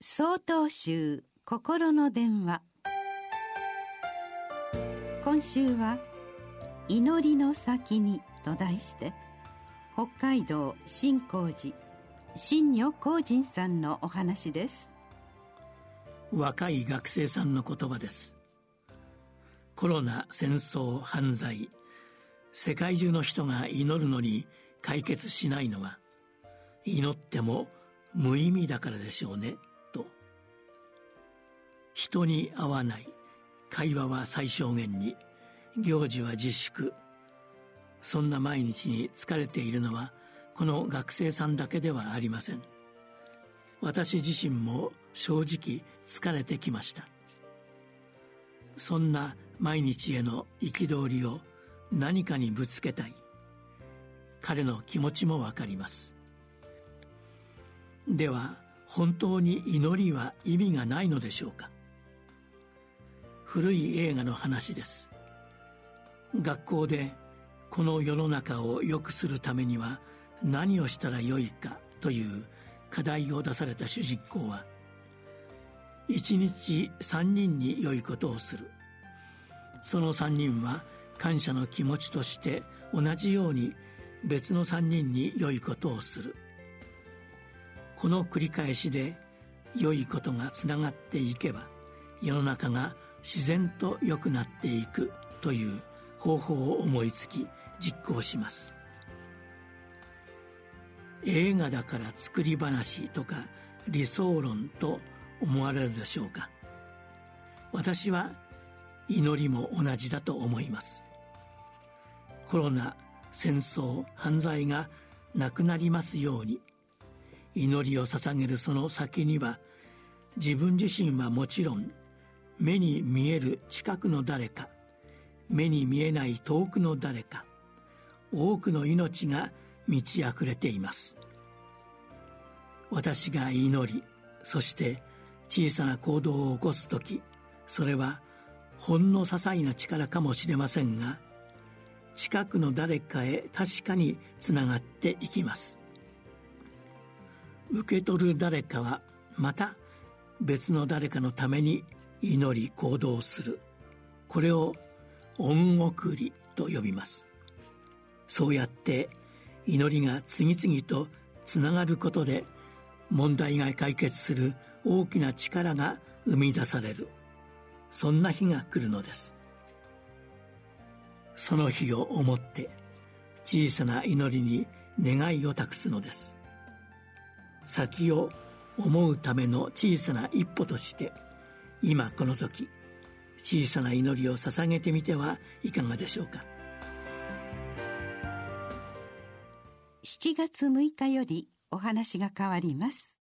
総統集心の電話。今週は「祈りの先に」と題して北海道新光寺新女光人さんのお話です。若い学生さんの言葉です。コロナ戦争犯罪。世界中の人が祈るのに解決しないのは祈っても無意味だからでしょうね。人に会わない会話は最小限に。行事は自粛。そんな毎日に疲れているのはこの学生さんだけではありません。私自身も正直疲れてきました。そんな毎日への憤りを何かにぶつけたい。彼の気持ちもわかります。では本当に祈りは意味がないのでしょうか？古い映画の話です。学校でこの世の中を良くするためには何をしたらよいかという課題を出された主人公は一日三人に良いことをする。その三人は感謝の気持ちとして同じように別の三人に良いことをする。この繰り返しで良いことがつながっていけば世の中が自然と良くなっていくという方法を思いつき実行します。映画だから作り話とか理想論と思われるでしょうか。私は祈りも同じだと思います。コロナ戦争犯罪がなくなりますように祈りを捧げるその先には自分自身はもちろん目に見える近くの誰か目に見えない遠くの誰か多くの命が満ち溢れています。私が祈りそして小さな行動を起こす時それはほんの些細な力かもしれませんが近くの誰かへ確かにつながっていきます。受け取る誰かはまた別の誰かのために祈り行動する。これを恩送りと呼びます。そうやって祈りが次々とつながることで問題が解決する大きな力が生み出される。そんな日が来るのです。その日を思って小さな祈りに願いを託すのです。先を思うための小さな一歩として今この時小さな祈りを捧げてみてはいかがでしょうか？7月6日よりお話が変わります。